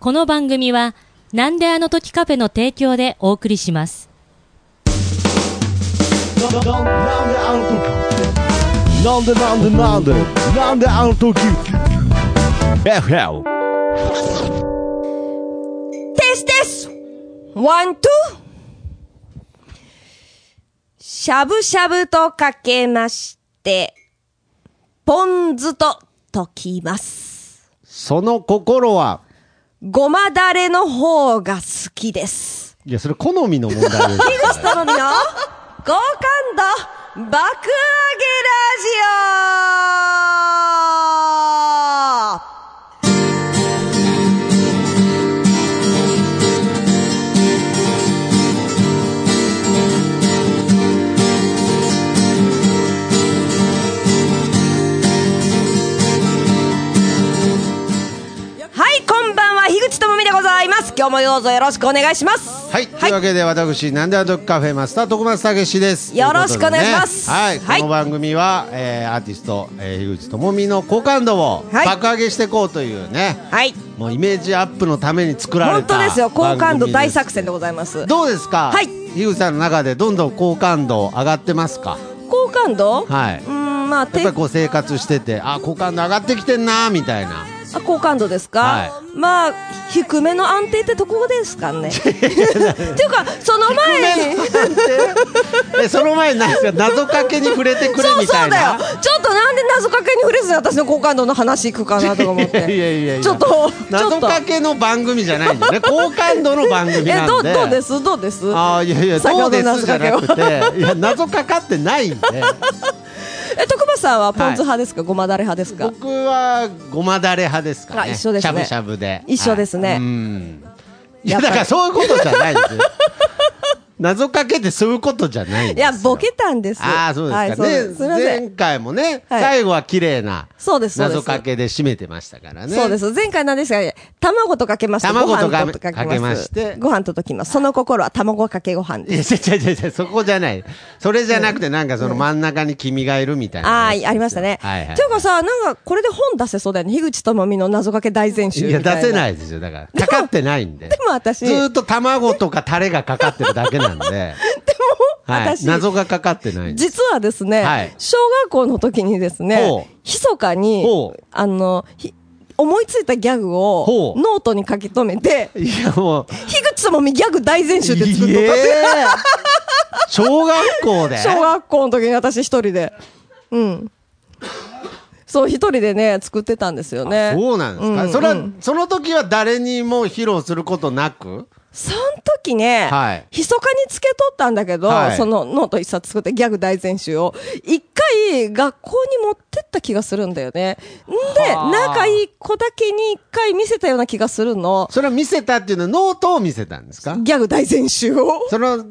この番組は、なんであの時カフェの提供でお送りします。なんであの時なんでなんでなんでなんであの時 FL テステスワン、ツーしゃぶしゃぶとかけまして、ポン酢と溶きます。その心は、ごまだれの方が好きです。いや、それ好みの問題です。樋口頼みの好感度爆上げラジオ今日もどうぞよろしくお願いします。はい。というわけで、私、なんであの時カフェマスター、徳松武史です。よろしくお願いしますはい。はいこの番組は、えー、アーティスト、えー、樋口智美の好感度をはい爆上げしていこうというね、はい。もうイメージアップのために作られ本た当ですよ、好感度大作作戦でございます。どうですか？はい樋口さんの中でどんどん好感度上がってますか？好感度？はい。うーん、まあ、やっぱりこう生活してて、あ、好感度上がってきてんなみたいな。あ好感度ですか、はまあ低めの安定ってとこですかね。っていうかその前に。え、その前に何ですか？謎かけに触れてくれそうみたいそうだよ。な。ちょっとなんで謎かけに触れずに私の好感度の話いくかなとか思っ いやいてやいや。いやちょっと。謎かけの番組じゃないんだよね。好感度の番組えどうなんで。どうです？どうです？ああ、いやいや、どどうです？謎かけをじゃなくて、いや、謎かかってないんで。え徳間さんはポン酢派ですか、ごまだれ派ですか？僕はごまだれ派ですかね。あ一緒ですねしゃぶしゃぶで。一緒ですねはいうん。いや、だからそういうことじゃないですよ。謎かけってそういうことじゃないんいですよ。やボケたんですああ、そうですかはい、そうでね。す前回もね、はい最後は綺麗なそうですそうです謎かけで締めてましたからね。そうです。前回なんですが、卵とかけまして、卵とかご飯とかかけましてご飯と溶きます。その心は卵かけご飯いや、です。違う違う違う、そこじゃない。それじゃなくて、なんかその真ん中に君がいるみたいなああ。ありましたね。はいはいていうかさ、なんか、これで本出せそうだよね。樋口智美の謎かけ大全集いや、みたいな。出せないですよ。だから、かかってないんで。でも私、ずーっと卵とかタレがかかってるだけなんで。でも、はい、私謎がかかってないんです。実はですね、はい。小学校の時にですほねう、密かにあの、ひ思いついたギャグほをう。ノートに書き留めて、いや、もう、樋口智美ギャグ大全集って作ったいえ。小学校で？小学校の時に私一人で。うん。そう、一人でね、作ってたんですよね。そうなんですか、うんそれは、うん。その時は誰にも披露することなく？その時ね、はい密かにつけとったんだけど、はいそのノート一冊作ってギャグ大全集を、一回学校に持ってった気がするんだよね。んで、はあ仲いい子だけに一回見せたような気がするの。それは見せたっていうのはノートを見せたんですか？ギャグ大全集を。その、ギ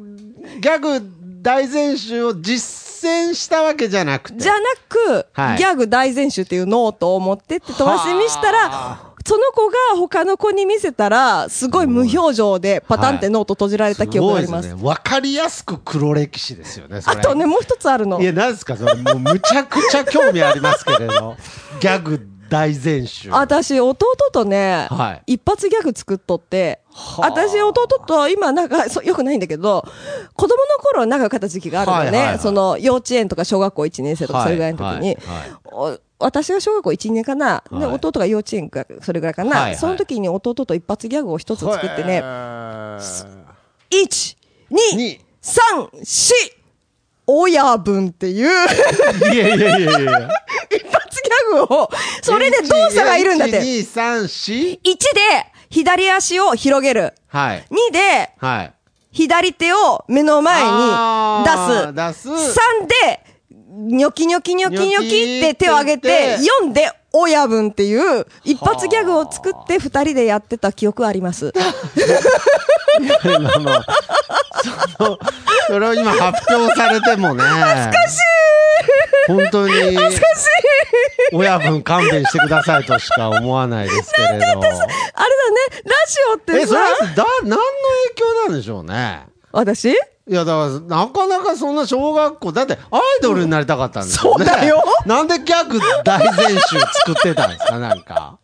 ャグ大全集を実践したわけじゃなくて。じゃなく、はいギャグ大全集っていうノートを持ってって飛ばし見したら、その子が他の子に見せたら、すごい無表情でパタンってノート閉じられた記憶があります。すごいね。わかりやすく黒歴史ですよね。あ とね、もう一つあるのい。や、なんですか、それ。もうむちゃくちゃ興味ありますけれど。ギャグ大全集。私、弟とね、はい一発ギャグ作っとって、はあ私、弟と今、なんか、よくないんだけど、子供の頃仲良かった時期があるのね、はいはいはいその、幼稚園とか小学校1年生とか、はいそれぐらいの時に、はいはいお私が小学校1年かな、ではい弟が幼稚園か、それぐらいかな、はいはいその時に弟と一発ギャグを一つ作ってね、へ1、2、に3、4、親分っていうーいやいやいやいや。一発ギャグを、それで動作がいるんだって。1、2、3、4? 1で左足を広げる。はい。2ではい。左手を目の前に出す出す。3で、ニョキニョキニョキニョキって手を上げてニョキって、4で親分っていう一発ギャグを作って二人でやってた記憶あります。まあまあ、その、それを今発表されてもね。恥ずかしい本当に、親分勘弁してくださいとしか思わないですけれど。あれだね、ラジオってえ、それだ、何の影響なんでしょうね。私？いや、だから、なかなかそんな小学校、だってアイドルになりたかったんですよね。そうだよ なんでギャグ大全集作ってたんですか、なんか。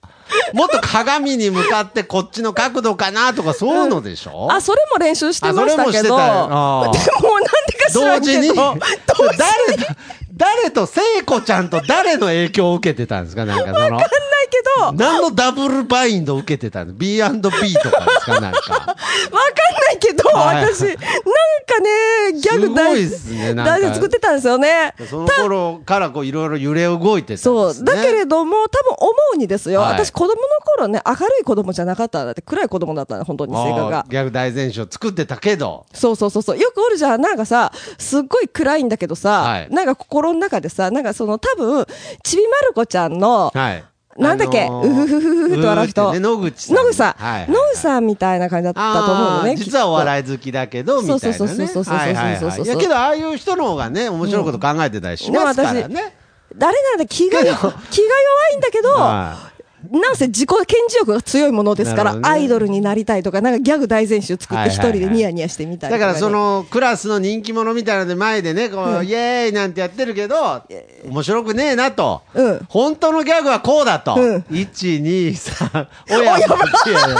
もっと鏡に向かってこっちの角度かなとかそういうのでしょ、あ、それも練習してましたけど。あそれもしてたよあーでもなんでか知ら同時に、んけど。同時に誰と、誰と聖子ちゃんと誰の影響を受けてたんですかなんかその。わかんない何のダブルバインドを受けてたの ?B&B とかですか？なんか。ないけど、はい私、なんかね、ギャグ大いっすね大事作ってたんですよね。その頃からこういろいろ揺れ動いてたんです、ね。そう。だけれども、多分思うにですよ。はい私、子供の頃ね、明るい子供じゃなかったんだって、暗い子供だったの、本当に性格が。ギャグ大全集を作ってたけど。そうそうそうそう。よくおるじゃん。なんかさ、すっごい暗いんだけどさ、はいなんか心の中でさ、なんかその多分、ちびまる子ちゃんの、はい。なんだっけ？あのーうふふふふと笑う人野口さん。野口さん、はいはい野口さんみたいな感じだったと思うのね。実はおい。笑い好きだけど、みたいな、ね。そうそうそうそうそうそうはいはいやけど、ああいう人の方がね、面白いこと考えてたりしますからね。誰なんだ気が、気が弱いんだけど、はなんせ自己顕示欲が強いものですから、ね。アイドルになりたいとか、なんかギャグ大全集作って一はいはいはい。人でニヤニヤしてみたいだからその、のクラスの人気者みたいなので前でね、こう、イエーイなんてやってるけど、面白くねえなと。うん。本当のギャグはこうだと。うん。1、2、3、親分。い。やいや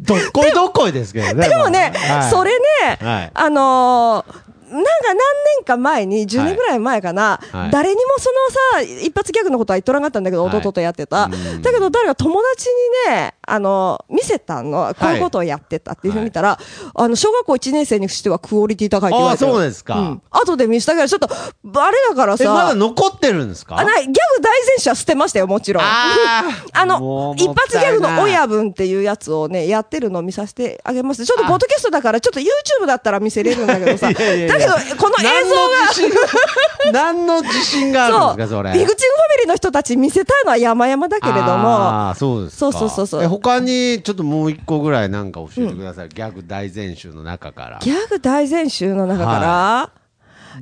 どっこいどっこいですけどね。でもね、はい。それね、はい。あのーなんか何年か前に、10年ぐらい前かな、はい。誰にもそのさ、一発ギャグのことは言っとらんかったんだけど、はい。弟とやってた。うん。だけど誰か友達にね、あのー見せたの、こういうことをやってたっていうふうに見たら、あの、小学校1年生にしてはクオリティ高いって言われて。るあそうですか。ん。後で見せたけど、ちょっと、あれだからえ、まださ、残ってるんですか？あない。ギャグ大全集は捨てましたよ、もちろん。あー。あの、一発ギャグの親分っていうやつをね、やってるのを見させてあげます。ちょっとポッドキャストだから、ちょっと YouTube だったら見せれるんだけどさ。いやいやいやこの映像が、何の自信があるんですか、それ。ビグチンファミリーの人たち見せたいのは山々だけれども、そうですか。そうそうそうそうえ他に、ちょっともう一個ぐらいなんか教えてください。ギャグ大全集の中から。ギャグ大全集の中から、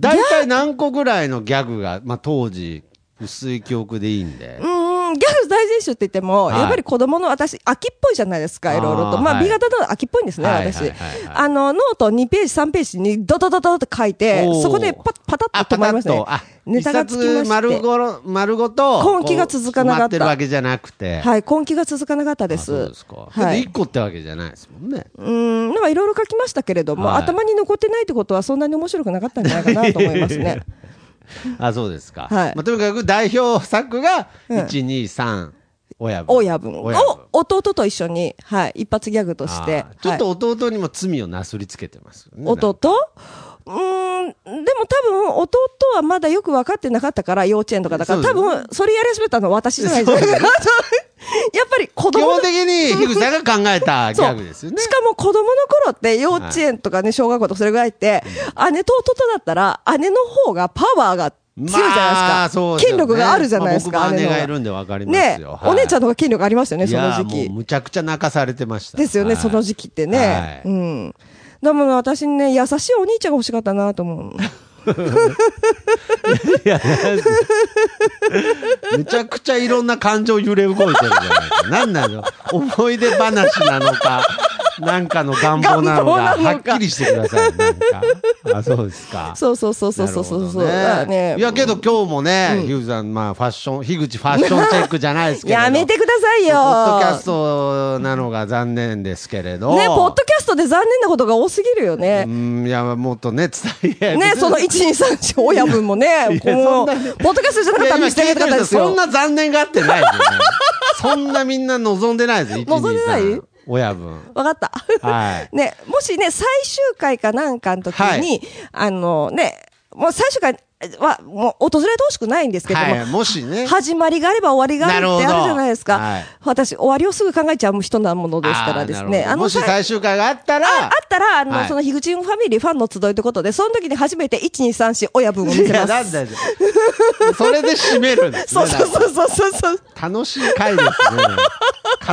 大体何個ぐらいのギャグが、まあ当時、薄い記憶でいいんでう。ギャグ大全集って言っても、はいやっぱり子供の私、飽きっぽいじゃないですか、いろいろと。まあ、B 型の飽きっぽいんですね、私。あの、ノート2ページ、3ページにドドドドって書いてそこでパパタあ、ッと止まりましたねネタがつきまして。丸ごろ、丸ごと、根気が続かなかった。はい、根気が続かなかったであす。そうですか。はいで一個ってわけじゃないですもんね。うーん、なんかいろいろ書きましたけれども、はい頭に残ってないってことはそんなに面白くなかったんじゃないかなと思いますね。あ、そうですか。はいまあ、とにかく代表作が、うん1、2、3、親分。親分親分を弟と一緒に、はい、一発ギャグとしてあー。ちょっはいと弟にも罪をなすりつけてますよね。弟？うーん、でも多分弟はまだよく分かってなかったから、幼稚園とかだから、多分それやり始めたのは私じゃないですか。やっぱり子供の基本的に樋口さんが考えたギャグですよね。しかも子供の頃って幼稚園とかね、小学校とかそれぐらいって、姉と弟だったら、姉の方がパワーが強いじゃないですか。まあそうですよね権力があるじゃないですか。姉がいるんで分かりますねよ。お姉ちゃんのの方が権力ありましたよね、その時期。むちゃくちゃ泣かされてました。ですよね、はいその時期ってね。はいうん。でも私ね、優しいお兄ちゃんが欲しかったなと思う。いや、めちゃくちゃいろんな感情揺れ動いてるじゃないですか。何なの？思い出話なのか、なんかの願望なのか、願望なのかはっきりしてください。なんか。あ、そうですか。そうそうそうそうそうそうそう。なるだからほどねいや、けど今日もね、ヒューさん、まあ、ファッション、樋口ファッションチェックじゃないですけれど。やめてくださいよ。ポッドキャストなのが残念ですけれど。ね、ポッドキャストで残念なことが多すぎるようね。ん、いや、もっとね、伝え。ね、その1、2、3、4、親分もね、こそんなう、ポッドキャストじゃなかったら見せてあげたかったですよそん。な残念がってないですよね。そんなみんな望んでないです。1望んでない？2 3親分。わかった。はい。ね、もしね、最終回かなんかの時に、はいあのね、もう最終回は、もう訪れてほしくないんですけども、はい。もしね。始まりがあれば終わりがあるってあるじゃないですか。はい私、終わりをすぐ考えちゃう人なものですからですね。あーなるほどもしさ最終回があったら、ああったら、あの、はいその、樋口ファミリーファンの集いということで、その時に初めて1、2、3、4親分を見いや、せます。なんだよ。それで締めるんですね。そうそうそうそうそう。楽しい回ですね。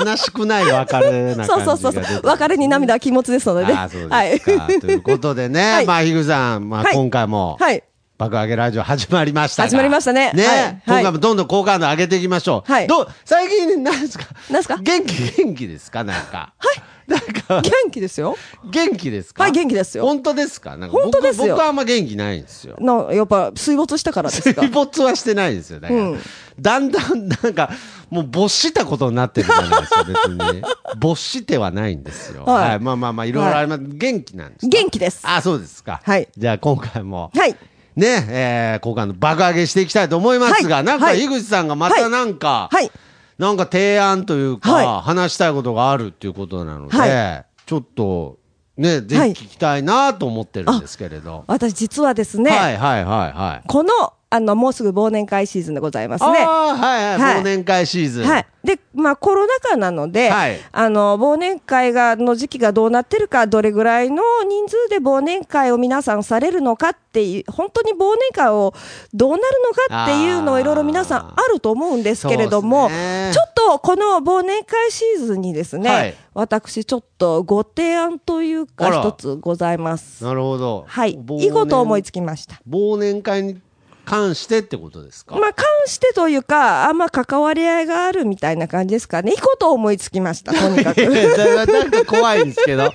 悲しくない別れな感じがそうそうそう。別れに涙は気持ちですのでね。ああ、そうですか。はい。ということでね、はいまあ、ひぐさん、まあ、はい今回も、はい。爆上げラジオ始まりましたが始まりましたねね、はいはい今回もどんどん好感度上げていきましょう。はいどう、最近、なんですか？なんすか？元気、元気ですか？なんか。はい。元気ですよ。元気ですか？はい、元気ですよ。本当ですか？なんか僕本当ですよ僕はあんま元気ないんですよ。なやっぱ水没したからですか？水。没はしてないですよ。だから、うんだんだんなんか、もう没したことになってるじゃないですか、別に。没してはないんですよ。は。はいいまあまあまあ、いろいろあります。元気なんですか？元気です。あ、そうですか。はいじゃあ今回も、はい。ね、えー、好感度爆上げしていきたいと思いますが、はいなんか、はい井口さんがまたなんか、はい。なんか提案というか、は話したいことがあるっていうことなので、はちょっと、ね、ぜひはい聞きたいなと思ってるんですけれど。私実はですね、はいはいはいはい。この、あの、もうすぐ忘年会シーズンでございますね。はいはい、はい忘年会シーズン。はい。で、まあコロナ禍なので、はいあの、忘年会が、の時期がどうなってるか、どれぐらいの人数で忘年会を皆さんされるのかっていう、本当に忘年会をどうなるのかっていうのをいろいろ皆さんあると思うんですけれども、ねちょっとこの忘年会シーズンにですね、はい私ちょっとご提案というか一つございます。なるほど。はい。いいこと思いつきました。忘年会に関してってことですか？まあ、関してというか、あんま関わり合いがあるみたいな感じですかね。いいこと思いつきました、とにかく。なんか怖いんですけど。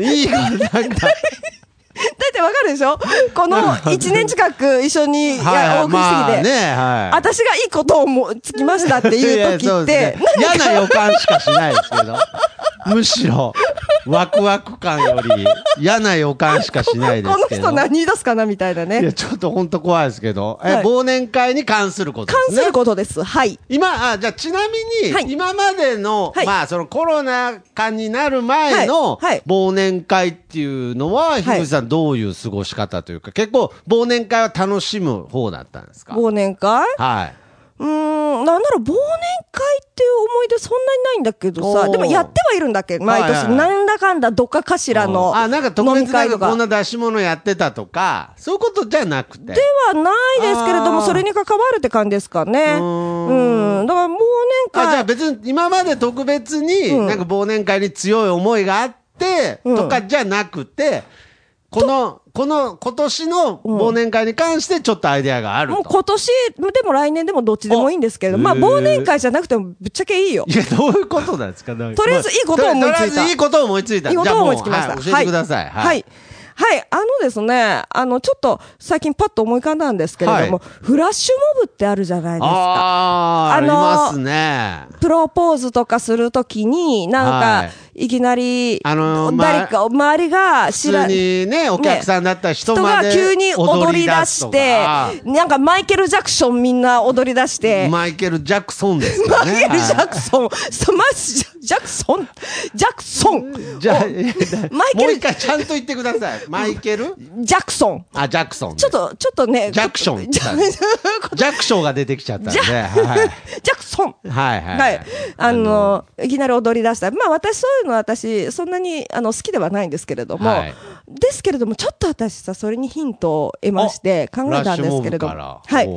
いいこと、なんか、だってわかるでしょ？この1年近く一緒に、お送りしてきて、まあね、はい。私がいいことを思いつきましたっていう時って、嫌な予感しかしないですけど。むしろ、ワクワク感より嫌な予感しかしないですこのけど。人何言い出すかなみたいないね。や、ちょっと本当怖いですけど、え、はい忘年会に関することですね。関することです。はい。今、あ、じゃあちなみに、はい今までの、はいまあ、そのコロナ禍になる前の忘年会っていうのは、い樋口さんどういう過ごし方というか、結構忘年会は楽しむ方だったんですか？忘年会？はい。うーん、なんなら忘年会っていう思い出そんなにないんだけどさ、でもやってはいるんだけど、毎年、はいはいなんだかんだどっかかしらのあ、なんか特飲み別なん会とか。かこんな出し物やってたとか、そういうことじゃなくて。ではないですけれども、あーそれに関わるって感じですかね。うーうん。だから忘年あ、じゃあ会。別に今まで特別に、うんなんか忘年会に強い思いがあって、うんとかじゃなくて、この、この、今年の忘年会に関してちょっとアイデアがあると。もう今年でも来年でもどっちでもいいんですけれど、まあ忘年会じゃなくてもぶっちゃけいいよ。いや、どういうことなんですか？と とりあえずいいことを思いついたとりあえずいいことを思いついた。いいことを思いつきました。じゃあもうはい教えてください。はい。はい。あのですね、あの、ちょっと最近パッと思い浮かんだんですけれども、はいフラッシュモブってあるじゃないですか。あー、あありますね。プロポーズとかするときに、なんか、はいい、きなり、あのーまあ誰か、周りが普知ら通にね、お客さんだったら人人までが急に踊り出してなんかマイケル・ジャクソンみんな踊り出して、マイケル・ジャクソンですよね。マイケル・ジャはクソン、そうマジジャクソン、ジャクソン、いじゃあ、マイケルもう一回ちゃんと言ってください。マイケル？ジャクソン。あ、ジャクソン。ちょっと、ちょっとね、ジャクションジャクションが出てきちゃったんで。ジはい。ジャクソン。はいはい。はい。あの、いきなり踊り出した。まあ私、そういうのは私、そんなにあの好きではないんですけれども、はいですけれども、ちょっと私さ、それにヒントを得まして考えたんですけれども、はい。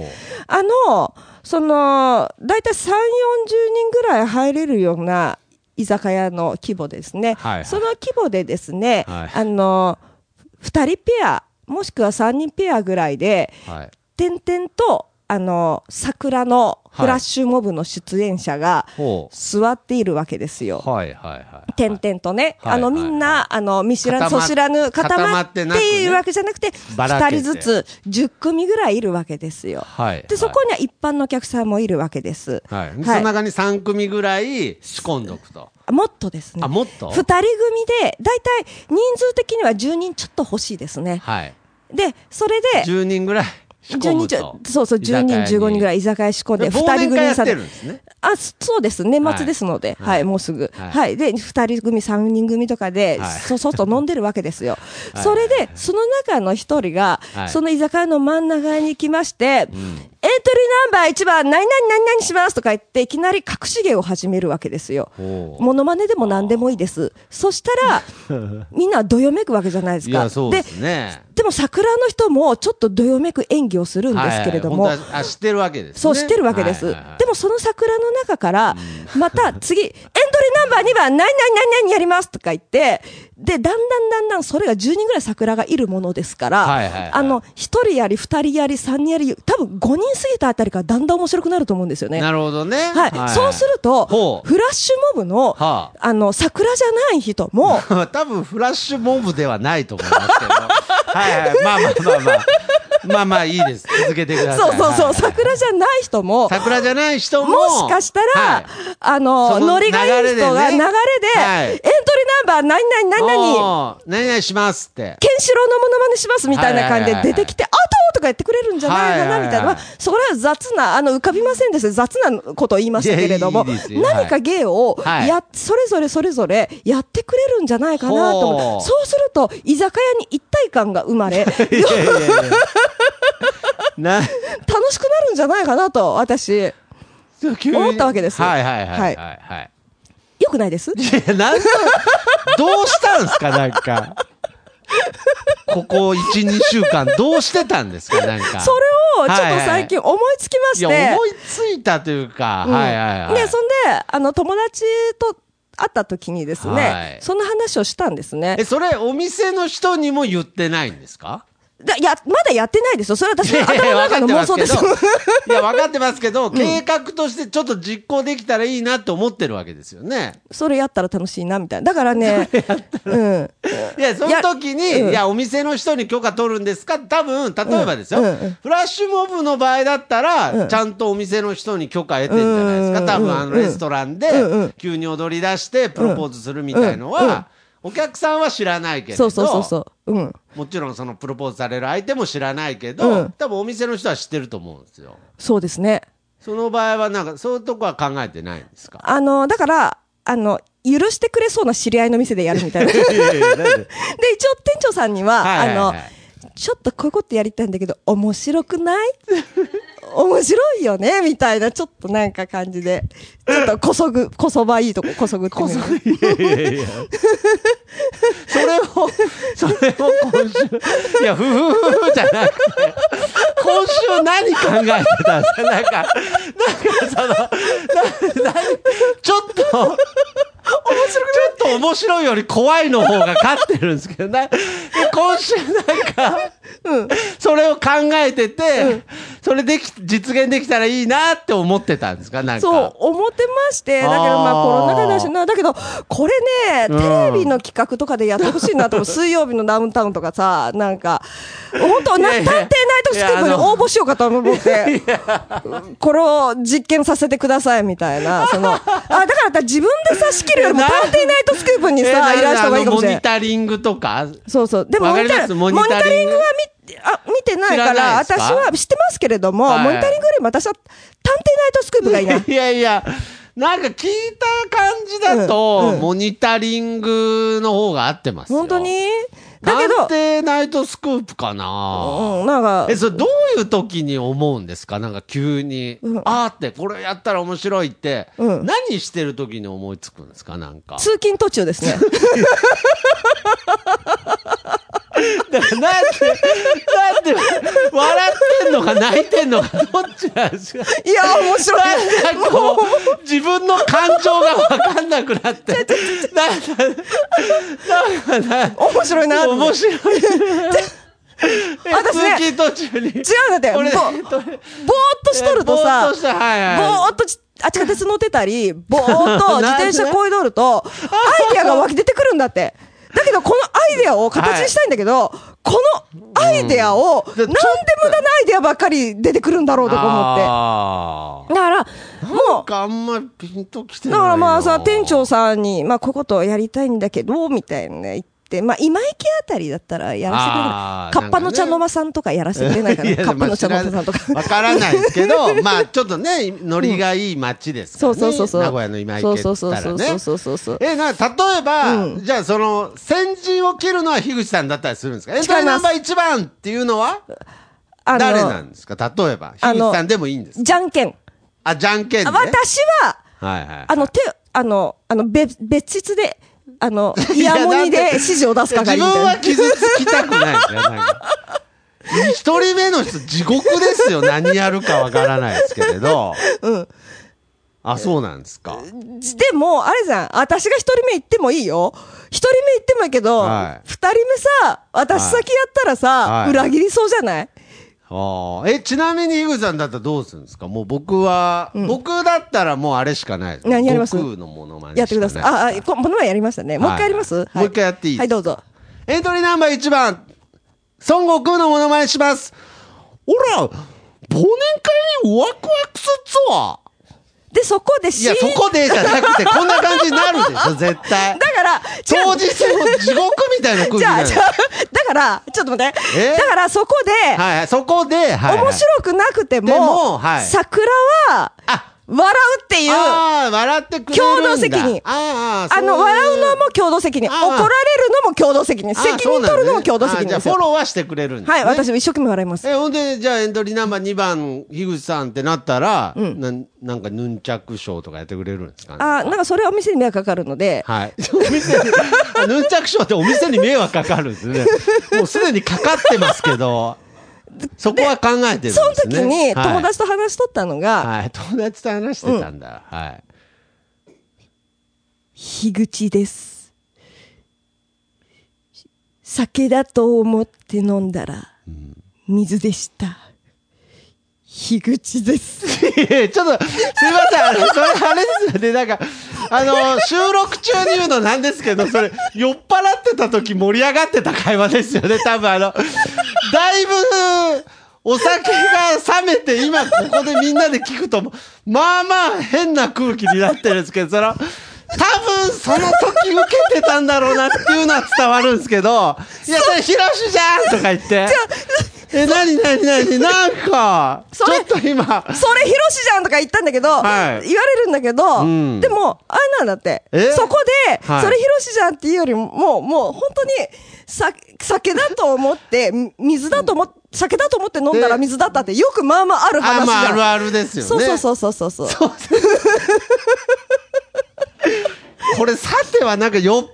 あの、その、だいたい3、40人ぐらい入れるような居酒屋の規模ですね。はいはいその規模でですね、はいあの、2人ペア、もしくは3人ペアぐらいで、はい。点々と、あの、桜のフラッシュモブの出演者がほ座っているわけですよ。う。はいはいはい。点々とね、はいあの、みんな、あの、見知らぬ、そ知らぬ、固固ままっているわけじゃなくて、二人ずつ10組ぐらいいるわけですよ。はい。で、そこには一般のお客さんもいるわけです。はい。はいその中に3組ぐらい仕込んどくと。もっとですね。あもっと？二人組で、だいたい人数的には10人ちょっと欲しいですね。はい。で、それで、10人ぐらい仕10込む人。そうそう、10人、15人ぐらい居酒屋仕込んで、で二人組さね。あ、そそうです。年末ですので。はいはい、もうすぐ。はいはい。で、二人組、三人組とかで、はいそ、そっと飲んでるわけですよ。はいそれで、その中の一人が、はいその居酒屋の真ん中に来まして、エントリーナンバー1番、何々何々しますとか言って、いきなり隠し芸を始めるわけですよ。ほうモノマネでも何でもいいです。そしたら、みんなどよめくわけじゃないですか。ですね。でも桜の人もちょっとどよめく演技をするんですけれども、はいはいあ知ってるわけですね。そう、知ってるわけです。はいはいはいでもその桜の中から、また次、エントリーナンバー2番、何々何々やりますとか言って、で、だんだんだんだんそれが10人ぐらい桜がいるものですから、はいはいはいあの、1人やり、2人やり、3人やり、多分5人す過ぎたあたりからだんだん面白くなると思うんですよね。なるほどね。はい。そうするとフラッシュモブの、はあの、桜じゃない人も、多分フラッシュモブではないと思いますけど。はいはい。まあまあまあまあ。まあまあいいです。続けてください。そうそうそう、はい桜じゃない人も、桜じゃない人も。もしかしたら、はいあの、ノリがいい人が流れで、はいエントリーナンバー何々何々、何々しますって。ケンシロウのモノマネしますみたいな感じではいはいはいはい出てきて、あととか言ってくれるんじゃないかなみたいな。それは雑な、あの、浮かびませんでした。雑なことを言いましたけれども、何か芸をはい。や、それぞれそれぞれやってくれるんじゃないかなと思そうすると、居酒屋に一体感が生まれ、楽しくなるんじゃないかなと、私、思ったわけです。はいはいはい。よくないです？いや、なんか、どうしたんですか、なんか。ここ1、2週間、どうしてたんですか、なんか。それをちょっと最近思いつきまして、いや、思いついたというか、うんはいはいはい。で、そんで、あの、友達と会った時にですね、はいそんな話をしたんですねえ、。それ、お店の人にも言ってないんですか？だや、まだやってないですよ。それは私の頭の中の妄想です。いや、分かってますけど、計画としてちょっと実行できたらいいなって思ってるわけですよね。それやったら楽しいな、みたいな。だからね、うん。いや、その時に、いや、お店の人に許可取るんですか？多分、例えばですよ、フラッシュモブの場合だったら、うんちゃんとお店の人に許可得てんじゃないですか？うん多分、あの、うんレストランで急に踊り出して、プロポーズするみたいのは、お客さんは知らないけれど、そうそうそうそう。うん。もちろんそのプロポーズされる相手も知らないけど、うん多分お店の人は知ってると思うんですよ。そうですね。その場合はなんか、そういうとこは考えてないんですか？あの、だから、あの、許してくれそうな知り合いの店でやるみたいな。で、一応店長さんには、はいはいはいあの、ちょっとこういうことやりたいんだけど、面白くない？面白いよね？みたいな、ちょっとなんか感じで、ちょっとこそぐ、こそばいいとこ、こそぐってみる。いやいやいや。それも、それも今週、いや、ふふふふじゃなくて、今週何考えてたんですか？なんか、なんかその、な、な、ちょっと、面白くちょっと面白いより怖いの方が勝ってるんですけどね。で今週なんか、それを考えてて、それでき、実現できたらいいなって思ってたんですか？なんか。そう、思ってまして、だけどまあコロナ禍だしな、だけど、これね、うんテレビの企画とかでやってほしいなと水曜日のダウンタウンとかさ、なんか、本当、な探偵ナイトスクープに応募しようかと思って、これを実験させてくださいみたいな、その、あ、だから自分でさ、仕切るよりも探偵ナイトスクープにさ、えな依頼した方がいいかもしれないモニ。タリングとか？そうそう。でもモニタリングは見あ見てないか知ら私は知ってますけれども、はい。モニタリングよりも私は探偵ナイトスクープがいいな。いやいや、なんか聞いた感じだと、うんうん。モニタリングの方が合ってますよ。本当に？だけど、探偵ナイトスクープかな、うん、なんかえ、、それどういう時に思うんですか？なんか急に、うん。あーって、これやったら面白いって、うん。何してる時に思いつくんですか？なんか。通勤途中ですね。だからなんで、なんで、笑ってんのか泣いてんのか、どっちなんですかいや、面白い。なんかこう、自分の感情が分かんなくなって、なんか、なんかな、面白いな。面白い。え私ね。違うんだって、ぼぼーっとしとるとぼーさぼはい。ーっとちあ地下鉄乗ってたり、ぼーっと 自転車こいどると、アイデアが湧き出てくるんだって。だけど、このアイデアを形にしたいんだけど、このアイデアを、うんなんで無駄なアイデアばっかり出てくるんだろうとか思あって。だから、ーもう、なんかあんまりピンときてだないな。からまあさ、店長さんに、まあこことをやりたいんだけど、みたいな言って、まあ今池あたりだったらやらせてくれあない。ーカッパの茶の間さんとかやらせてくれないかいな。やカッパの茶の間さんとか。わからないですけど、まあちょっとね、ノリがいい街ですからね。そうそうそうそう。名古屋の今池って言ったらね。そうそうそうそうそう。え、な、例えば、うんじゃあその、先陣を切るのは樋口さんだったりするんですかエントナンバー1番っていうのは誰なんですか例えば。樋口さんでもいいんですかじゃんけん。あ、じゃんけん。私は、はいはい。あの、手、あの、あの、別、別室で、あの、イヤモニで指示を出すいや係自分はみたいな。傷つきたくないですよ。なんか一人目の人、地獄ですよ。何やるかわからないですけれど。うん。あ、そうなんですか。でも、あれじゃん。私が一人目行ってもいいよ。一人目行ってもいいけど、二、はい人目さ、私先やったらさ、はい裏切りそうじゃない？ああ。え、ちなみに、井口さんだったらどうするんですか？もう僕は、僕だったらもうあれしかないです。何やります？悟空のものまねやってください。しかなあ、あ、こものはやりましたね。もう一回やります、はいもう一回やっていいはい、どうぞ。エントリーナンバー1番、孫悟空のものまねします。ほら、忘年会にワクワクすっぞで、そこでいや、そこでじゃなくて、こんな感じになるでしょ、絶対。だから、違う当日の地獄みたいな空気じゃあ、じゃあ、だから、ちょっと待って。え？だから、そこで、はいはい、そこで、はい、はい。面白くなくても、でもはい桜は、あ、笑うっていう、ああ、笑ってくれるんだ。共同責任ああ、あの、笑うのも共同責任。怒られるのも共同責任。あ責任取るのも共同責任あじゃあですよ。フォローはしてくれるんです、ね。はい、私一生懸命笑います。え、ほんで、じゃあエントリーナンバー2番、樋口さんってなったら、なんなんかヌンチャクショーとかやってくれるんですかね？あーなんかそれはお店に迷惑かかるので、はい。お店に、あヌンチャクショーってお店に迷惑かかるんですね。もうすでにかかってますけど、そこは考えてるんですね。その時にはい友達と話しとったのが、はい、友達と話してたんだ。はい。樋口です。酒だと思って飲んだら、水でした。樋口です。ちょっと、すいません、あの、それあれですよね、なんか、あの、収録中に言うのなんですけど、それ、酔っ払ってた時盛り上がってた会話ですよね、多分あの、だいぶ、お酒が冷めて、今ここでみんなで聞くと、まあまあ変な空気になってるんですけど、その、多分その時受けてたんだろうなっていうのは伝わるんですけど、いや、それ、ヒロシじゃんとか言って。え、なになになになんか、ちょっと今、それヒロシじゃんとか言ったんだけど、はい言われるんだけど、んでも、あれなんだってえ？そこで、はいそれヒロシじゃんっていうよりも、もう、もう本当に、さ、酒だと思って、み 水だと思っ酒だと思って飲んだら水だったってよくまあまあある話じゃん。あ、まあ、あるあるですよね。そうそうそうそうそうそう。これ、さてはなんか酔っ払っ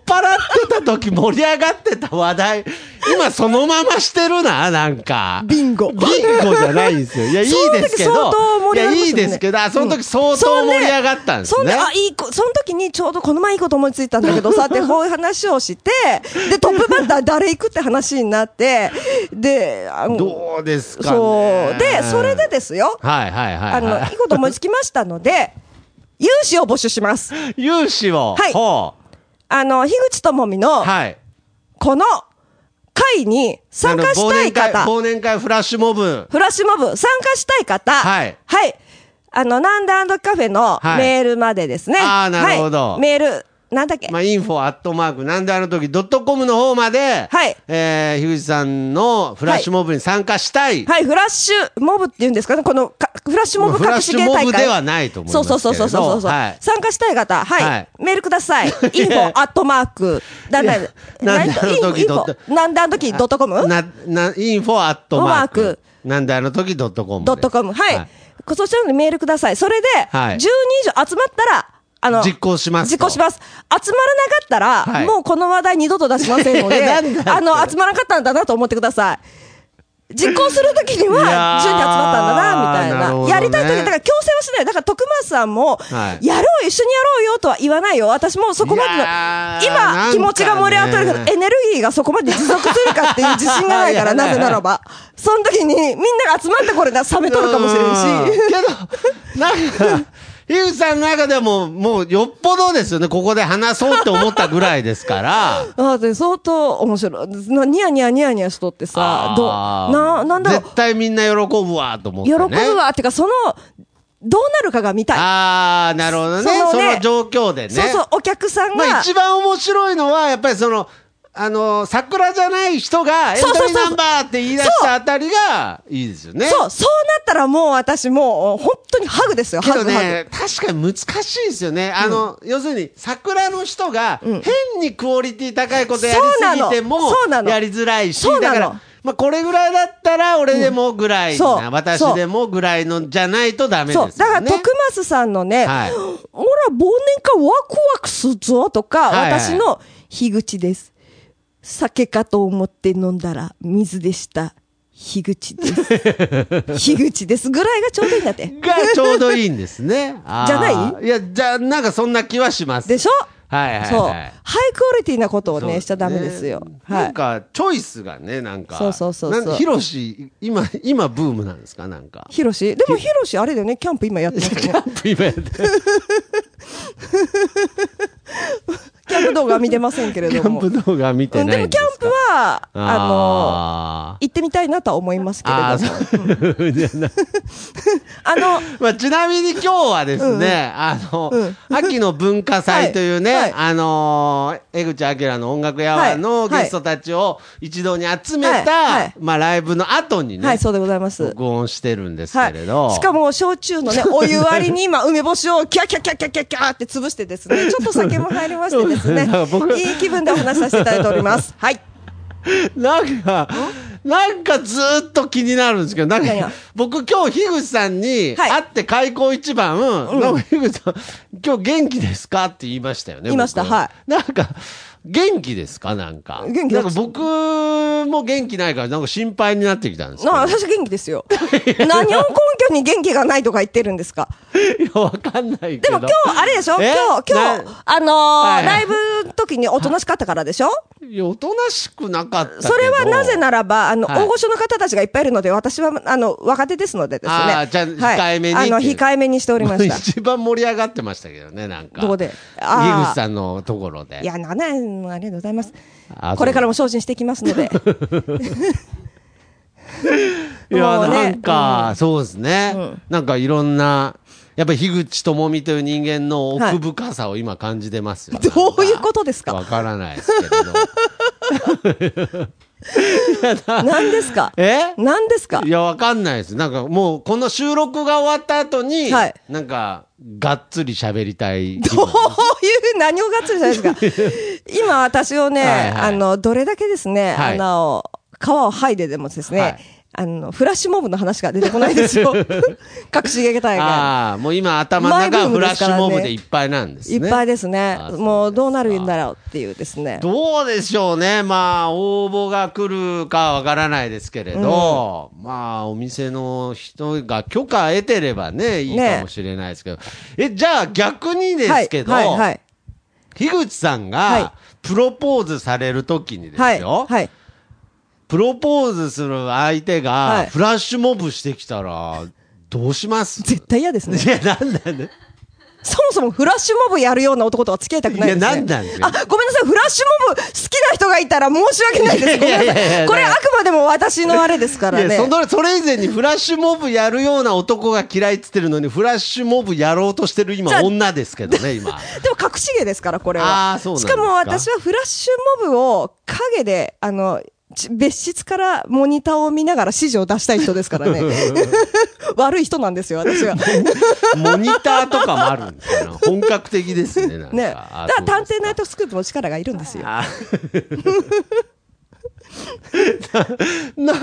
てた時盛り上がってた話題、今そのまましてるな、なんか。ビンゴビンゴじゃないんですよ。いや、いいですけど。いや、いいですけど、あその時相当盛り上がったんですね。そんで、あ、いい子、その時にちょうどこの前いいこと思いついたんだけどさ、ってこういう話をして、で、トップバッター誰行くって話になって、で、あの、どうですかね。そう。で、それでですよ、はいはいはい、あの、はいいこと思いつきましたので、融資を募集します。い。融資を？はいほあの、樋口智美う。の、はい。この会に参加したい方、忘年会、忘年会フラッシュモブ。フラッシュモブ参加したい方、はいはい。あの、なんだカフェのはいメールまでですね。あーなるほどはいメール、なんだっけ、まあ、インフォアットマーク、なんであの時、ドットコムの方まで、はいえー、樋口さんのフラッシュモブに参加したい。はい、フラッシュモブっていうんですか？ね、このかフラッシュモブフラッ隠し芸大会。シュモブではないと思いますそうそうそうそうそう、はい参加したい方、はい、はいメールください。 info アットマーク、だんだん、なんであの時ドットなんであの時ドットコム？な、な、 info アットマークク。なんであの時ドットコムで。ドットコム。はい。そちらにメールください。それで、はい10人以上集まったら、あの、実行しますと実行します。集まらなかったら、はいもうこの話題二度と出しませんので、あの、集まらなかったんだなと思ってください。実行するときには、ー順に集まったんだな、みたいな。なるほどねやりたいとき、だから強制はしない。だから徳松さんも、はいやろう、一緒にやろうよとは言わないよ。私もそこまでの、今、ね気持ちが盛り上がってるけど、エネルギーがそこまで持続するかっていう自信がないから、なぜならば。その時に、みんなが集まってこれだ、冷めとるかもしれんし。うんけど、なんか、樋口さんの中でも、もうよっぽどですよね。ここで話そうって思ったぐらいですから。あで相当面白い。なニヤニヤニヤニヤしとってさ、どな、なんだろう絶、対みんな喜ぶわ、と思って、喜ね。ぶ。わ。てか、その、どうなるかが見たい。ああ、なるほどね。そそのねの状況でね。そうそう、お客さんが、まあ一番面白いのは、やっぱりその、あの、桜じゃない人がエントリーナンバーって言い出したあたりがいいですよね。そう、そう。なったらもう私もう、本当にハグですよ、けハグ、ね、確かに難しいですよね。あの、要するに、桜の人が、変にクオリティ高いことやりすぎてもやりづらいし、だから、まあ、これぐらいだったら、俺でもぐらいな、そう。私でもぐらいのじゃないとダメですグ。よね。だから徳松さんのね、はい。ほら、忘年会ワクワクするぞとか、はいはい。私の、樋口です。酒かと思って飲んだら水でした。樋口です。樋口ですぐらいがちょうどいいんだって。がちょうどいいんですね。じゃない？いや、じゃあ、なんかそんな気はします。でしょ？はいはいはい。そう。ハイクオリティなことをね、そうしちゃダメですよ。はい。なんか、チョイスがね、なんか。そうそうそうそうなんヒロシ、今、今ブームなんですか？なんか。ヒロシ？でもヒロシあれだよね、キャンプ今やってますよね。今やって。キャンプ動画は見てませんけれキャども。ンプ動画見てうんないんでもキャンプは、あの、あ行ってみたいなとは思いますけれあども。あ の、まあ、ちなみに今日はですね、あの、うん。秋の文化祭というね、あのー江口明の音楽やわのはい。ゲストたちを一堂に集めた、はい。はい。まあ、ライブの後にね、はい、そうでございます。録音してるんですはいけれど、。しかも、焼酎のね、お湯割りに今、梅干しをキャキャキャキャキャキャって潰してですね、ちょっと酒も入りましてですね。そう僕いい気分でお話しさせていただいております。はい。なんか、なんかずーっと気になるんですけど、なんか僕今日、樋口さんにはい。会って開口一番、なんか樋口さん、今日元気ですか？って言いましたよね。言いました。僕はい。なんか、元気ですか？なんか。元気なんか僕も元気ないから、なんか心配になってきたんですけあ、私元気ですよ。何を根拠に元気がないとか言ってるんですか？いや、わかんないけど。でも今日、あれでしょ？今え日、今日な、あのーはいライブの時におとなしかったからでしょ？いや、おとなしくなかった。それはなぜならば、あの、はい大御所の方たちがいっぱいいるので、私は、あの、若手ですのでですね。あーじゃあはい控えめにあの、控えめにしておりました。一番盛り上がってましたけどね、なんか。どこで？あー樋口さんのところで。いや、なね、ありがとうございますあ。これからも精進していきますので。いや、なんか、そうですね、うんなんかいろんな、やっぱり樋口智美という人間の奥深さを今感じてますよ。どういうことですか？わからないですけれど。何ですか？え？何ですか？いや、わかんないです。なんかもう、この収録が終わった後に、はい。なんか、がっつり喋りたい。どういう、何をがっつりじゃないですか。今私をね、はいはい。あの、どれだけですね、はい。あの、皮を剥いででもですね、はいあの、フラッシュモブの話が出てこないですよ。隠し芸大会。ああ、もう今頭の中はフラッシュモブでいっぱいなんですね。いっぱいですね。もうどうなるんだろうっていうですね。どうでしょうね。まあ、応募が来るかわからないですけれど、まあ、お店の人が許可得てればね、いいかもしれないですけど。え、じゃあ逆にですけど、はい、はい、はい。樋口さんはいがプロポーズされるときにですはい、よ、はい。プロポーズする相手はいがフラッシュモブしてきたら、どうします？絶対嫌ですねい。や、なんなん？でそもそもフラッシュモブやるような男とは付き合いたくないですね。いやなんなんですかあ、ごめんなさい。フラッシュモブ好きな人がいたら申し訳ないです。ごめんないやいやいやさい。これあくまでも私のあれですからね。いやそのそれ以前にフラッシュモブやるような男が嫌いっつってるのにフラッシュモブやろうとしてるじゃあ今女ですけどね今 でも隠し芸ですから、これは。あーそうなんですかしかも私はフラッシュモブを影で、あの、ち別室からモニターを見ながら指示を出したい人ですからね。悪い人なんですよ、私は。モニターとかもあるんですよ本格的ですねなんかね。だあから探偵ナイトスクープの力がいるんですよ。あ な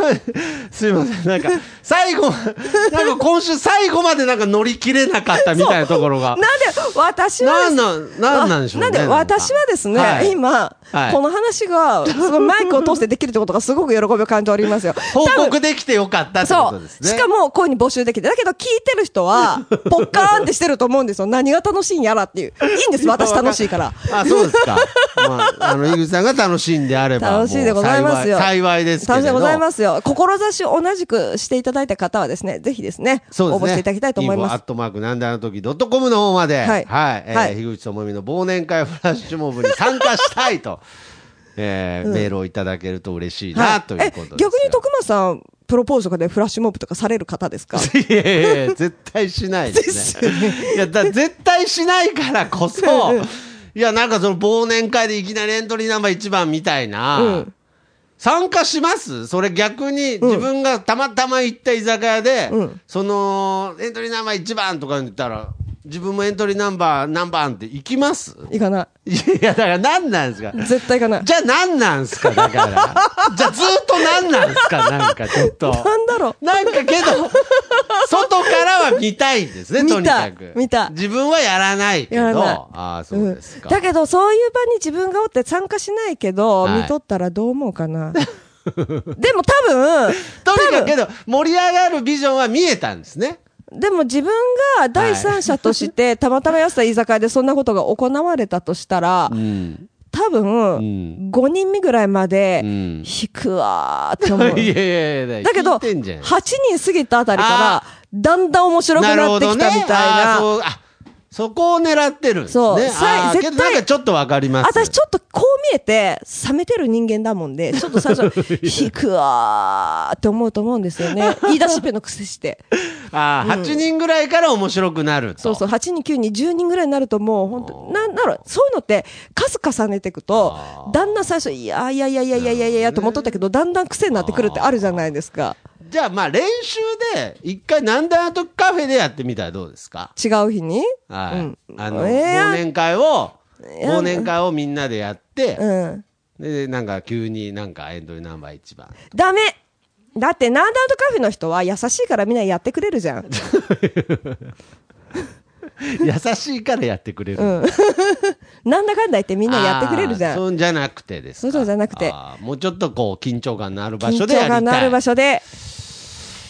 すいませんなんか最後 なんか今週最後までなんか乗り切れなかったみたいなところがなんで私はなんなんなんでしょうねなんで私はですね、はい今、はいこの話が、マイクを通してできるってことがすごく喜びを感じておりますよ。報告できてよかったってこそう。とですねしかも、こういうふうに募集できて。だけど、聞いてる人は、ポッカーンってしてると思うんですよ。何が楽しいんやらっていう。いいんです、私楽しいから。あ、そうですか。まあ、あの、井口さんが楽しいんであれば。楽しいでございますよ。もう幸いですけれでございますよ。志を同じくしていただいた方はですね、ぜひですね、そうですね。応募していただきたいと思いますアッ。トマークなんであの時ドットコムの方まで、は。はいいえーはい樋口智美の忘年会フラッシュモブに参加したいと、えーメールをいただけると嬉しいな、はいということです逆に徳間さん、プロポーズとかでフラッシュモブとかされる方ですか？いやいやいや絶対しないですね。いや、だ絶対しないからこそ、いや、なんかその忘年会でいきなりエントリーナンバー1番みたいな、うん参加します？それ逆に自分がたまたま行った居酒屋で、うん。そのエントリーナンバー1番とか言ったら、自分もエントリーナンバー何番って行きます？いかないや、だから何なんですか？い。絶対いかない。じゃあ何なんすかだから。じゃあずっと何なんすかなんかちょっと。なんだろう。なんかけど、外からは見たいんですね、とにかく。見た自分はやらないけど。やらないああ、そうですか。んだけど、そういう場に自分がおって参加しないけど、はい見とったらどう思うかな。でも多分、とにかくけど、盛り上がるビジョンは見えたんですね。でも自分が第三者として、たまたまやった居酒屋でそんなことが行われたとしたら、うん。多分、ん。5人目ぐらいまで、うん。引くわーって思う。いやいやいや、だけど、聞いてんじゃん。8人過ぎたあたりからあ、だんだん面白くなってきたみたいな。そこを狙ってるんですね。そう。なんかちょっとわかります。私ちょっとこう見えて、冷めてる人間だもんで、ちょっと最初、引くわーって思うと思うんですよね。言い出しっぺの癖して。ああ、うん、8人ぐらいから面白くなると。そうそう、8人、9人、10人ぐらいになるともう、本当なんなろ、そういうのって、数重ねていくと、だんだん最初、いやいやいやいやいやいやいやと思っとったけど、だんだん癖になってくるってあるじゃないですか。じゃあまあ練習で、一回なんだあの時カフェでやってみたらどうですか？違う日に？はい。うんあの、えー忘年会を、や忘年会をみんなでやって、うん。で、なんか急になんかエントリーナンバー一番。ダメだって、ナンダートカフェの人は優しいからみんなやってくれるじゃん。優しいからやってくれる。うん。なんだかんだ言ってみんなやってくれるじゃん。そうじゃなくてですか。そうじゃなくてもうちょっとこう緊張感のある場緊所でやりたい。張がのある場所で。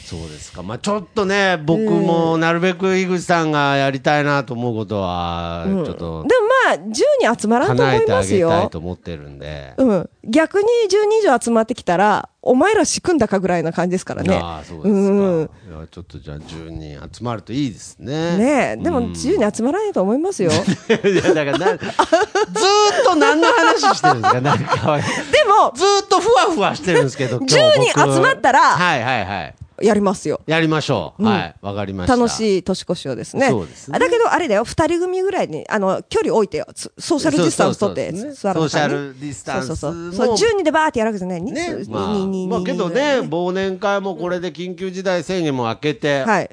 そうですか。まあちょっとね、僕もなるべく井口さんがやりたいなと思うことは、うんちょっとでもまあ、10人集まらんと思叶えいますてあげたいよ。と思ってるんで。うん。逆に10人以上集まってきたら、お前ら仕組んだかぐらいな感じですからね。ああ、そうですか。うんいやちょっとじゃあ10人集まるといいですね。ねえ、でもうん10人集まらないと思いますよ。いや、だからな、ずーっと何の話してるんですか、なんか。でも、ずーっとふわふわしてるんですけど、10今日僕人集まったらはいはいはい。やりますよ。やりましょう。うんはい。わかりました。楽しい年越しをですね。そうですねあだけど、あれだよ、二人組ぐらいに、あの、距離置いてよ。つソーシャルディスタンス取って、そうそうそう座らなソーシャルディスタンスそうそうもそう。そう、10人でバーってやるわけじゃない。ねそう、まあ、まあけどね、忘年会もこれで緊急事態宣言も明けて、はい。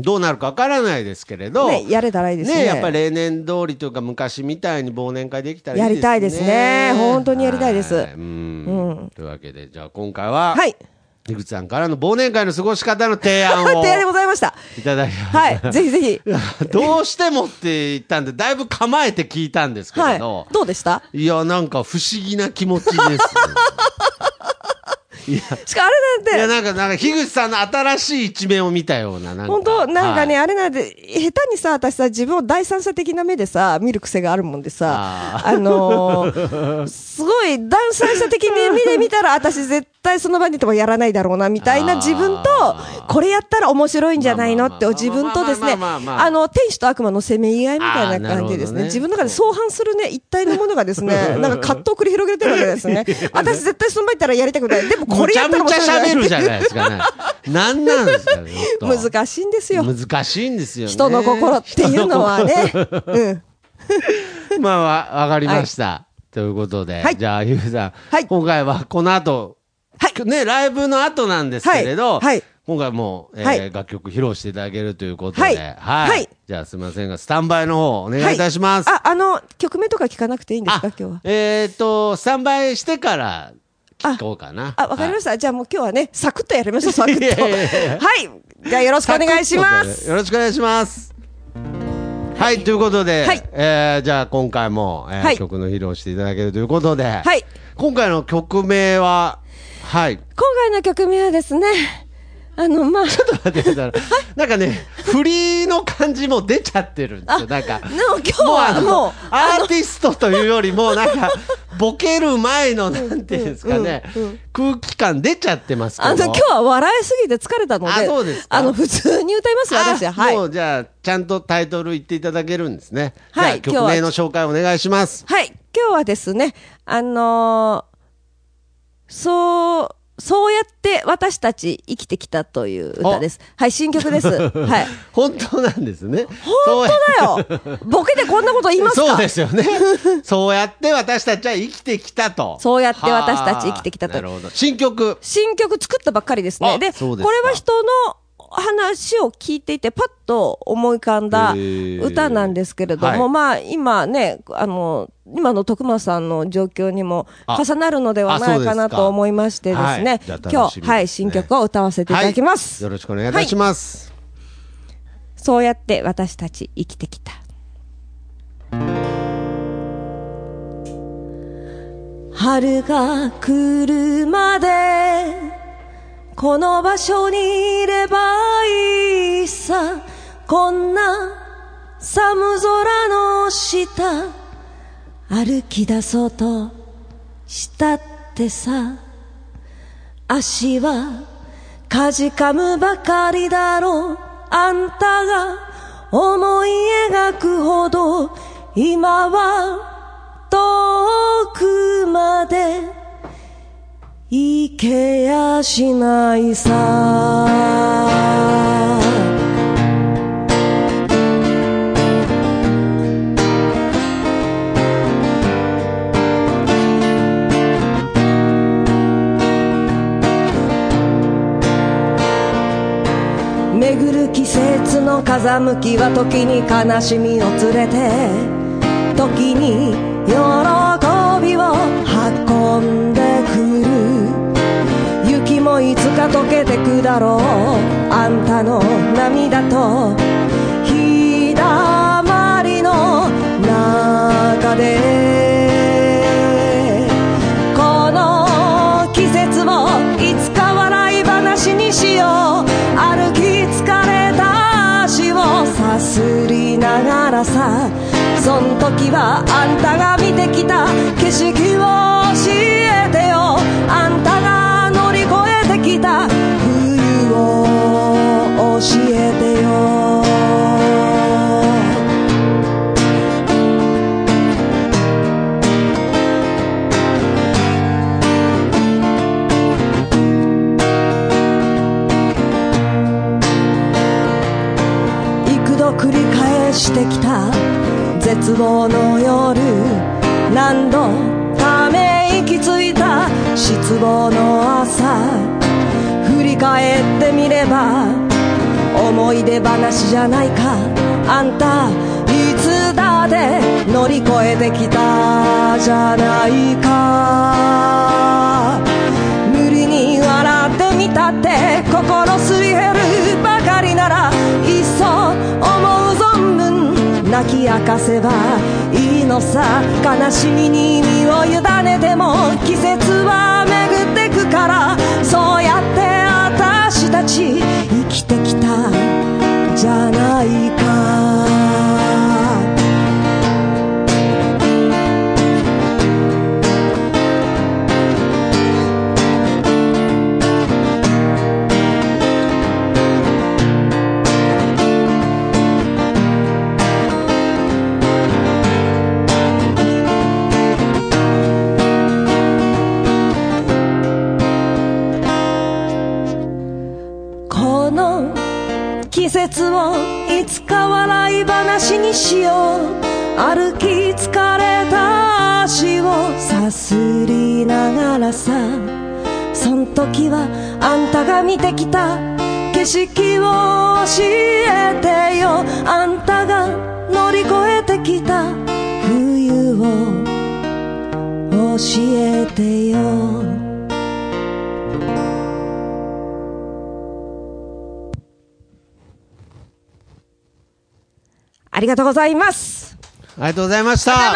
どうなるかわからないですけれど、ね、やれたらいいですね。ねやっぱり例年通りというか昔みたいに忘年会できたらいいですね。やりたいですね本当にやりたいですはいうんうんというわけで、じゃあ今回は、はい。井口さんからの忘年会の過ごし方の提案を 提案でございました。いただき。はい。ぜひぜひ。どうしてもって言ったんで、だいぶ構えて聞いたんですけはい。れど、どうでした？い、や、なんか不思議な気持ちです、ね。いや、しかもあれいや、なんて、なんか、なんか、樋口さんの新しい一面を見たような、なんか。本当？なんかね、はい。あれなんで、下手にさ、私さ、自分を第三者的な目でさ、見る癖があるもんでさ、ああのーすごい第三者的な目で見たら、私絶対その場にいてもやらないだろうな、みたいな自分とこれやったら面白いんじゃないのって、自分とですね、まあの、天使と悪魔のせめぎ合いみたいな感じでですね、ね自分の中で相反するね、一体のものがですね、なんか葛藤を繰り広げてるわけですね。私絶対その場にいたらやりたくない。でもこれやったら面むちゃむちゃ白い喋るじゃないですかね。なんなんですかね、難しいんですよ。難しいんですよね。人の心っていうのはね。うん。まあ、わわかりました。ということで、はいじゃあ、ゆうさん、はい今回はこの後、はいね、ライブの後なんですけれど、はいはい今回も、えーはい楽曲披露していただけるということで、ははい。はいじゃあ、すみませんが、スタンバイの方、お願いいたします。あ、あの、曲名とか聞かなくていいんですか、今日は。えっ、と、スタンバイしてから聞こうかな。あ、わかりましした。じゃあもう今日はね、サクッとやりましょう、サクッと。いやいやいやはい。じゃあよろしくお願いします。よろしくお願いします。はい、ということで、はいえーじゃあ今回も、えーはい曲の披露していただけるということで、はい。今回の曲名は、はい。今回の曲名はですね、あの、まあ、ちょっと待ってください。なんかね、振りの感じも出ちゃってるんですよ。なんか、でも今日はのもう、アーティストというよりも、なんか、ボケる前の、なんていうんですかね、空気感出ちゃってます。あの、今日は笑いすぎて疲れたので、あそうですか？あの、普通に歌いますよ、私は。い。もうじゃあ、ちゃんとタイトル言っていただけるんですね。はい曲名の紹介お願いします。はい。今日はですね、あのーそう、そうやって私たち生きてきたという歌です。はい、新曲です。はい。本当なんですね。本当だよボケでこんなこと言いますか？そうですよね。そうやって私たちは生きてきたと。そうやって私たち生きてきたとはあなるほど。新曲。新曲作ったばっかりですね。あでこれは人の話を聞いていて、パッと思い浮かんだ歌なんですけれども、はい。まあ、今ね、あの、今の徳間さんの状況にもあ。重なるのではないかなと思いましてですはい。ね、じゃあ楽しみ今日、はい、新曲を歌わせていただきます。はい。よろしくお願いいたします。そうやって私たち生きてきた。春が来るまでこの場所にいればいいさ。こんな寒空の下歩き出そうとしたってさ。足はかじかむばかりだろ。うあんたが思い描くほど今は遠くまで行けやしないさ。巡る季節の風向きは時に悲しみを連れて時に喜溶けてくだろう。あんたの涙と日だまりの中で。この季節をいつか笑い話にしよう。歩き疲れた足をさすりながらさ。そん時はあんたが見てきた景色を幾度繰り返してきた。絶望の夜。何度ため息ついた。失望の朝。振り返ってみれば。思い出話じゃないか。あんたいつだって乗り越えてきたじゃないか。泣き明かせばいいのさ悲しみに身を委ねても季節は巡ってくからそうやって私たち生きてきたじゃないか。季節をいつか笑い話にしよう歩き疲れた足をさすりながらさ。そん時はあんたが見てきた。景色を教えてよ。あんたが乗り越えてきた。冬を教えてよ。ありがとうございます。ありがとうございました。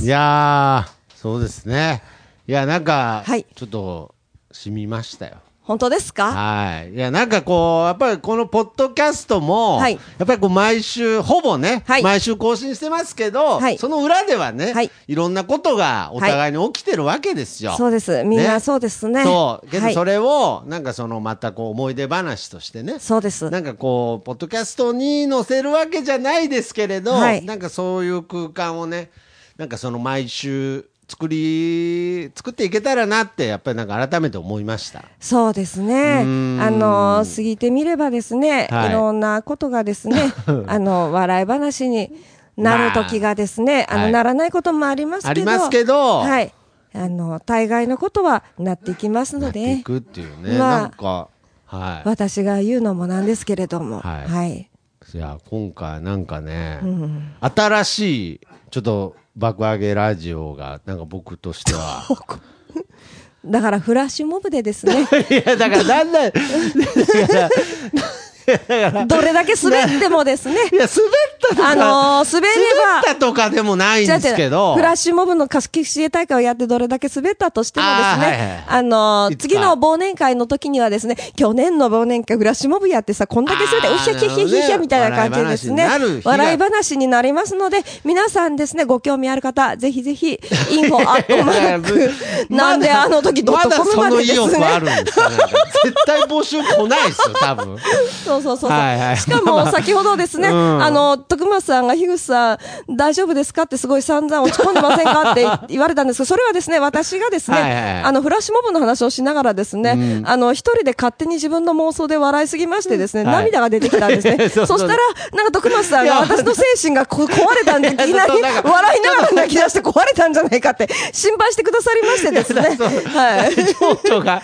いいやー、そうですね。いや、なんか、はいちょっと、染みましたよ。本当ですか？はい。いや、なんかこう、やっぱりこのポッドキャストも、はいやっぱりこう毎週、ほぼね、はい毎週更新してますけど、はいその裏ではね、はいい、ろんなことがお互いに起きてるわけですよ。そうです。みんなそうですね。そう。けどはいそれを、なんかそのまたこう思い出話としてね。そうです。なんかこう、ポッドキャストに載せるわけじゃないですけれど、はいなんかそういう空間をね、なんかその毎週作り、作っていけたらなって、やっぱりなんか改めて思いました。そうですね。んあの、過ぎてみればですね、はいい、ろんなことがですね、あの、笑い話になる時がですね、あ、の、はいならないこともありますけど。ありますけどはい。あの、大概のことはなっていきますのでなってい、くっていうね、まあなんか、はい。私が言うのもなんですけれども、はいはい。いや、今回なんかね、新しい、ちょっと爆上げラジオが、なんか僕としては、だからフラッシュモブでですね、いや、だからだんだん、だから、どれだけ滑ってもですね、いや、滑ったとか、あのー滑れば滑ったとかでもないんですけど、フラッシュモブの貸し消し大会をやってどれだけ滑ったとしてもですあーはいはいね、あのー次の忘年会の時にはですね、去年の忘年会フラッシュモブやってさ、こんだけ滑って、うひゃひゃひゃひゃひゃみたいな感じでですね笑い話になりますので、皆さんですね、ご興味ある方、ぜひぜひ、インフォアットマーク、なんであの時ドットコムまでですまだその意欲あね。るんですかなんか絶対募集来ないですよ、多分。そうそうそうそう。はいはい。しかも、先ほどですね、うん。あの、徳松さんが、樋口さん、大丈夫ですかってすごい散々落ち込んでませんかって 言われたんですけど、それはですね、私がですね、はいはい。はいあの、フラッシュモブの話をしながらですね、うん。あの、一人で勝手に自分の妄想で笑いすぎましてですね、はい。涙が出てきたんですね。そしたら、なんか徳松さんが私の精神がこ壊れたんで、いきなり笑いながら泣き出して壊れたんじゃないかって心配してくださりましてですね。はい。情緒が、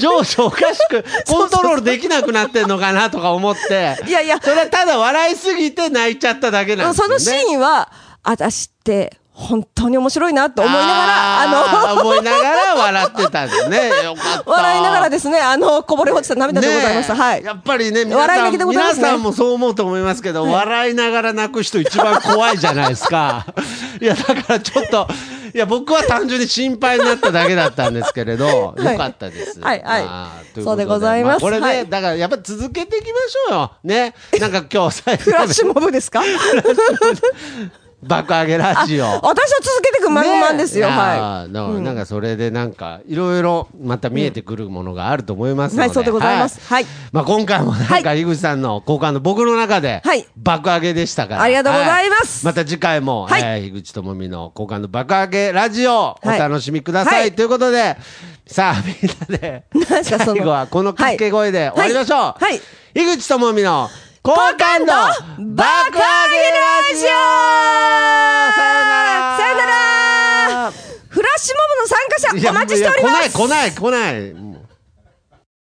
情緒おかしく、コントロールできなくなってんのかなとか思って、いやいや。それはただ笑いすぎて泣いちゃっただけなんですよね。そのシーンは、私って本当に面白いなと思いながら、あの、思いながら笑ってたんですね。笑いながらですね、あの、こぼれ落ちた涙でございました。ねえはい。やっぱりね、皆さん、ね皆さんもそう思うと思いますけど、笑いながら泣く人一番怖いじゃないですか。いや、だからちょっと、いや、僕は単純に心配になっただけだったんですけれど、はいよかったです。はいはいまあそうでございますあこれね、はいだからやっぱ続けていきましょうよ。ね。なんか今日最後フラッシュモブですか？爆上げラジオ。私は続けていくマグマンですよ。ね。はい。だからなんかそれでなんかいろいろまた見えてくるものがあると思いますので、はいそうでございます。はい。まあ今回もなんか井口さんの好感度僕の中ではい。爆上げでしたから、ありがとうございます。はまた次回も、はい。えー樋口智美の好感度爆上げラジオおはい。楽しみください、はい。ということでさあみんなで最後はこの掛け声で終わりましょう、はい。はい。井口智美の好感度爆上げラジオさよなら。さよなら。フラッシュモブの参加者お待ちしております。いや来ない来ない来ない